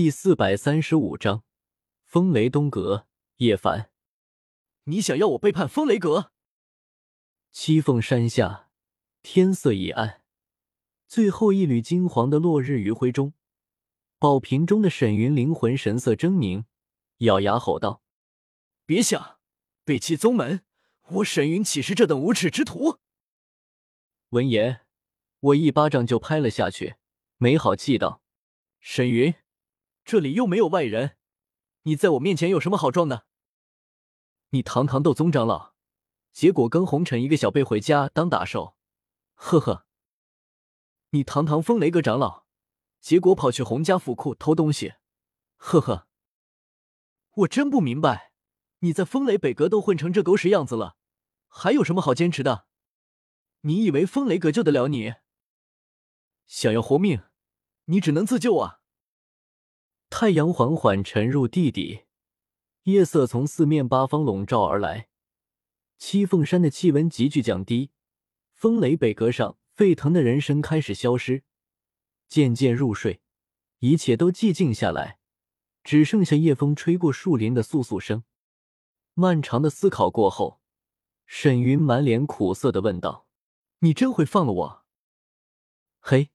第四百三十五章，风雷东阁。叶凡，你想要我背叛风雷阁？七凤山下，天色已暗，最后一缕金黄的落日余晖中，宝瓶中的沈云灵魂神色狰狞，咬牙吼道：“别想背弃宗门！我沈云岂是这等无耻之徒？”闻言，我一巴掌就拍了下去，没好气道：“沈云，这里又没有外人，你在我面前有什么好装的？你堂堂斗宗长老，结果跟红尘一个小辈回家当打手，呵呵。你堂堂风雷阁长老，结果跑去洪家府库偷东西，呵呵。我真不明白，你在风雷北阁都混成这狗屎样子了，还有什么好坚持的？你以为风雷阁救得了你？想要活命，你只能自救啊！太阳缓缓沉入地底。夜色从四面八方笼罩而来，七凤山的气温急剧降低，风雷北阁上沸腾的人声开始消失，渐渐入睡，一切都寂静下来，只剩下夜风吹过树林的簌簌声。漫长的思考过后，沈云满脸苦涩的问道：“你真会放了我？”嘿，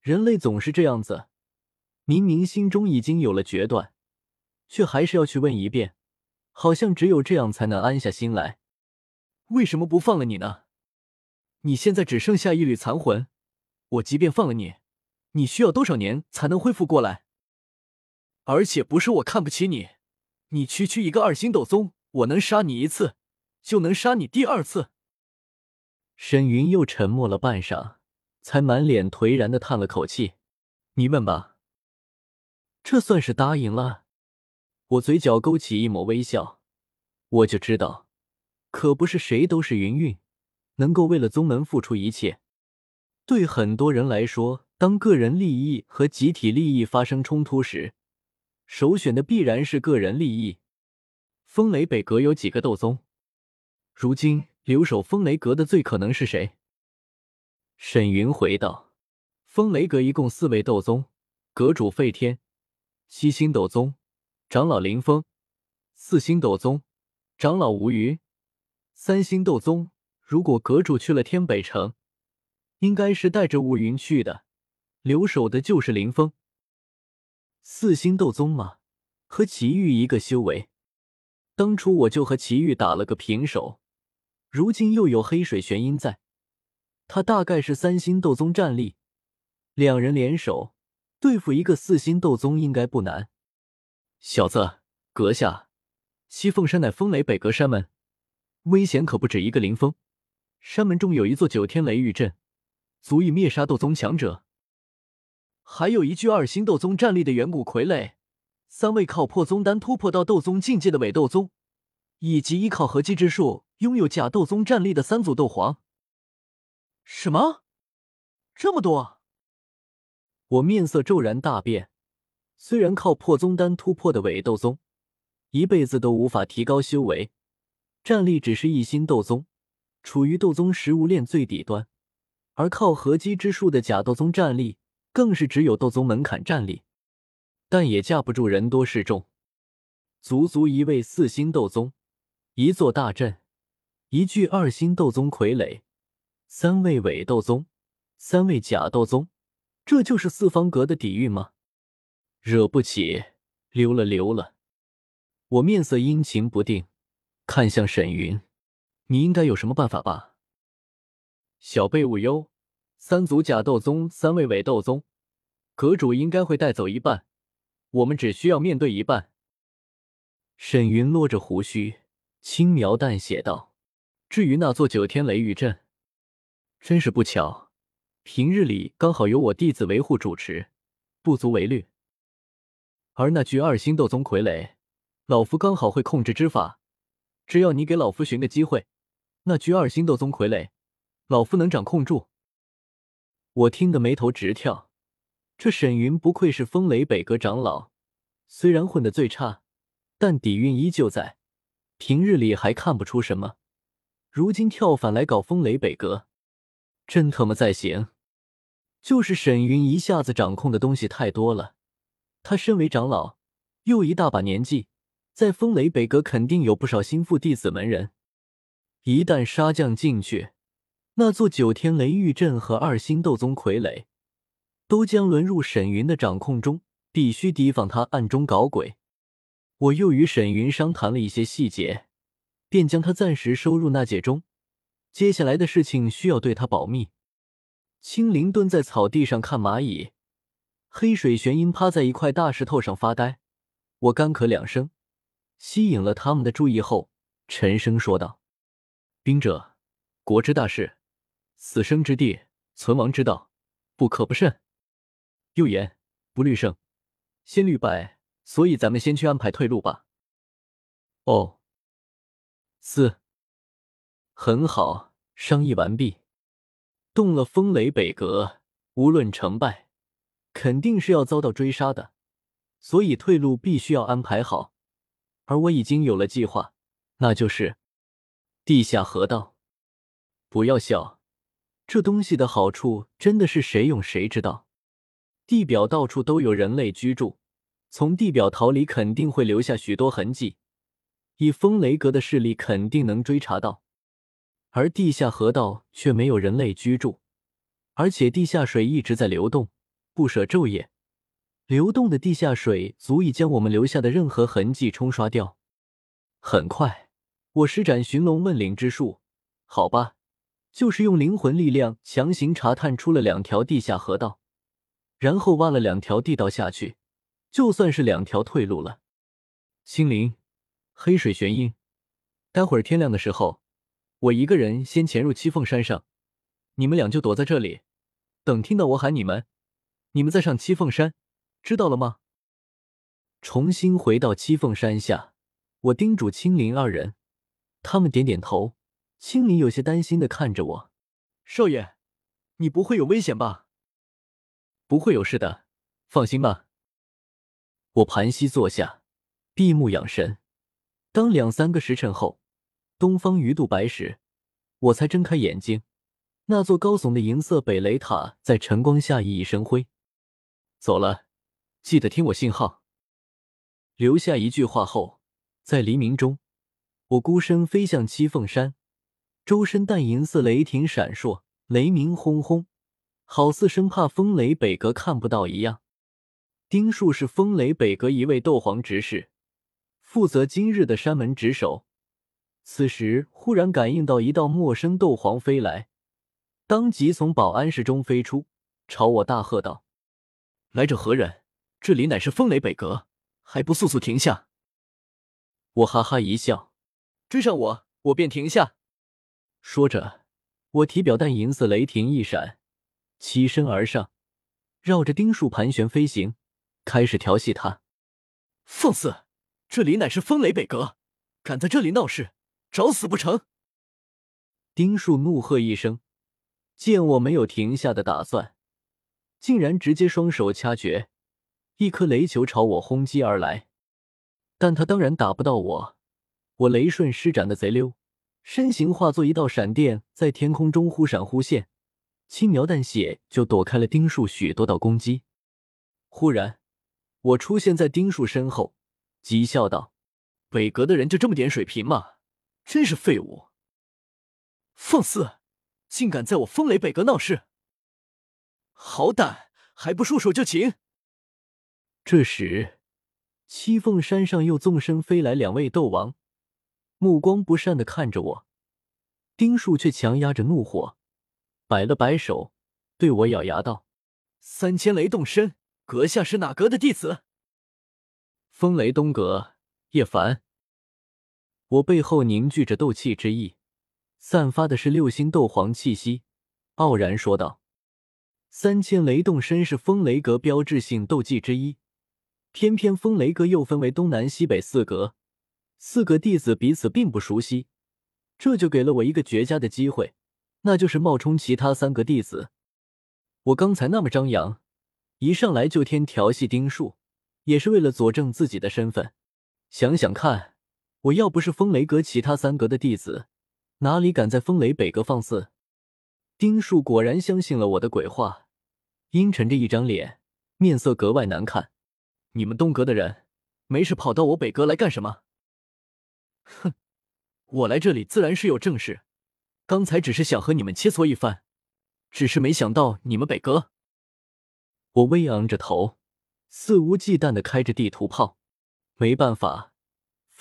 人类总是这样子，明明心中已经有了决断。却还是要去问一遍，好像只有这样才能安下心来。为什么不放了你呢？你现在只剩下一缕残魂，我即便放了你，你需要多少年才能恢复过来？而且不是我看不起你，你区区一个二星斗宗，我能杀你一次，就能杀你第二次。沈云又沉默了半晌，才满脸颓然的叹了口气：“你问吧。”这算是答应了。我嘴角勾起一抹微笑，我就知道，可不是谁都是云云，能够为了宗门付出一切。对很多人来说，当个人利益和集体利益发生冲突时，首选的必然是个人利益。风雷北阁有几个斗宗？如今留守风雷阁的最可能是谁？沈云回道：“风雷阁一共四位斗宗，阁主费天，七星斗宗。”长老林峰，四星斗宗；长老吴云，三星斗宗。如果阁主去了天北城，应该是带着吴云去的，留守的就是林峰。四星斗宗嘛，和祁煜一个修为。当初我就和祁煜打了个平手，如今又有黑水玄阴在，他大概是三星斗宗战力，两人联手对付一个四星斗宗应该不难。小子，阁下，西凤山乃风雷北阁山门，危险可不止一个林峰。山门中有一座九天雷狱阵，足以灭杀斗宗强者。还有一具二星斗宗战力的远古傀儡，三位靠破宗丹突破到斗宗境界的伪斗宗，以及依靠合击之术拥有假斗宗战力的三组斗皇。什么？这么多？我面色骤然大变。虽然靠破宗丹突破的伪斗宗，一辈子都无法提高修为，战力只是一星斗宗，处于斗宗食物链最底端；而靠合击之术的假斗宗战力，更是只有斗宗门槛战力，但也架不住人多势众，足足一位四星斗宗，一座大阵，一具二星斗宗傀儡，三位伪斗宗，三位假斗宗，这就是四方阁的底蕴吗？惹不起，溜了溜了。我面色阴晴不定，看向沈云：“你应该有什么办法吧？”小辈勿忧，三组假斗宗，三位伪斗宗，阁主应该会带走一半，我们只需要面对一半。沈云落着胡须，轻描淡写道：“至于那座九天雷雨阵，真是不巧，平日里刚好由我弟子维护主持，不足为虑。”而那具二星斗宗傀儡，老夫刚好会控制之法，只要你给老夫寻个机会，那具二星斗宗傀儡，老夫能掌控住。我听得眉头直跳，这沈云不愧是风雷北阁长老，虽然混得最差，但底蕴依旧在，平日里还看不出什么，如今跳反来搞风雷北阁，真他妈在行！就是沈云一下子掌控的东西太多了。他身为长老，又一大把年纪，在风雷北阁肯定有不少心腹弟子门人。一旦杀将进去，那座九天雷狱阵和二星斗宗傀儡，都将沦入沈云的掌控中，必须提防他暗中搞鬼。我又与沈云商谈了一些细节，便将他暂时收入纳戒中。接下来的事情需要对他保密。青灵蹲在草地上看蚂蚁。黑水玄鹰趴在一块大石头上发呆，我干咳两声，吸引了他们的注意后，沉声说道：“兵者，国之大事，死生之地，存亡之道，不可不慎。又言不虑胜，先虑败，所以咱们先去安排退路吧。”哦，四，很好，商议完毕。动了风雷北阁，无论成败。肯定是要遭到追杀的，所以退路必须要安排好。而我已经有了计划，那就是地下河道。不要笑，这东西的好处真的是谁用谁知道。地表到处都有人类居住，从地表逃离肯定会留下许多痕迹，以风雷阁的势力肯定能追查到。而地下河道却没有人类居住，而且地下水一直在流动。不舍昼夜，流动的地下水足以将我们留下的任何痕迹冲刷掉。很快，我施展寻龙问岭之术，好吧，就是用灵魂力量强行查探出了两条地下河道，然后挖了两条地道下去，就算是两条退路了。青灵，黑水玄鹰，待会儿天亮的时候，我一个人先潜入七凤山上，你们俩就躲在这里，等听到我喊你们。你们再上七凤山，知道了吗？重新回到七凤山下，我叮嘱青灵二人，他们点点头。青灵有些担心的看着我：“少爷，你不会有危险吧？”“不会有事的，放心吧。”我盘膝坐下，闭目养神。当两三个时辰后，东方鱼肚白时，我才睁开眼睛。那座高耸的银色北雷塔在晨光下熠熠生辉。走了，记得听我信号。留下一句话后，在黎明中，我孤身飞向七凤山，周身淡银色雷霆闪烁，雷鸣轰轰，好似生怕风雷北阁看不到一样。丁树是风雷北阁一位斗皇执事，负责今日的山门值守。此时忽然感应到一道陌生斗皇飞来，当即从保安室中飞出，朝我大喝道。来者何人？这里乃是风雷北阁，还不速速停下！我哈哈一笑，追上我，我便停下。说着，我体表淡银色雷霆一闪，起身而上，绕着丁树盘旋飞行，开始调戏他。放肆！这里乃是风雷北阁，敢在这里闹事，找死不成？丁树怒喝一声，见我没有停下的打算。竟然直接双手掐诀，一颗雷球朝我轰击而来，但他当然打不到我。我雷顺施展的贼溜，身形化作一道闪电，在天空中忽闪忽现，轻描淡写就躲开了丁树许多道攻击。忽然，我出现在丁树身后，讥笑道：“北阁的人就这么点水平吗？真是废物！放肆，竟敢在我风雷北阁闹事！”好胆，还不束手就擒！这时，七凤山上又纵身飞来两位斗王，目光不善的看着我。丁树却强压着怒火，摆了摆手，对我咬牙道：“三千雷动身，阁下是哪阁的弟子？”风雷东阁叶凡。我背后凝聚着斗气之意，散发的是六星斗皇气息，傲然说道。三千雷动身是风雷阁标志性斗技之一，偏偏风雷阁又分为东南西北四阁，四个弟子彼此并不熟悉，这就给了我一个绝佳的机会，那就是冒充其他三个弟子。我刚才那么张扬，一上来就添调戏丁树，也是为了佐证自己的身份。想想看，我要不是风雷阁其他三阁的弟子，哪里敢在风雷北阁放肆？丁树果然相信了我的鬼话，阴沉着一张脸，面色格外难看。你们东阁的人没事跑到我北阁来干什么？哼，我来这里自然是有正事，刚才只是想和你们切磋一番，只是没想到你们北阁。我微昂着头，肆无忌惮的开着地图炮。没办法，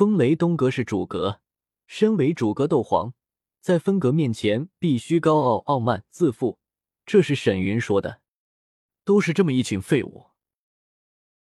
风雷东阁是主阁，身为主阁斗皇，在分阁面前必须高傲、傲慢、自负，这是沈云说的。都是这么一群废物。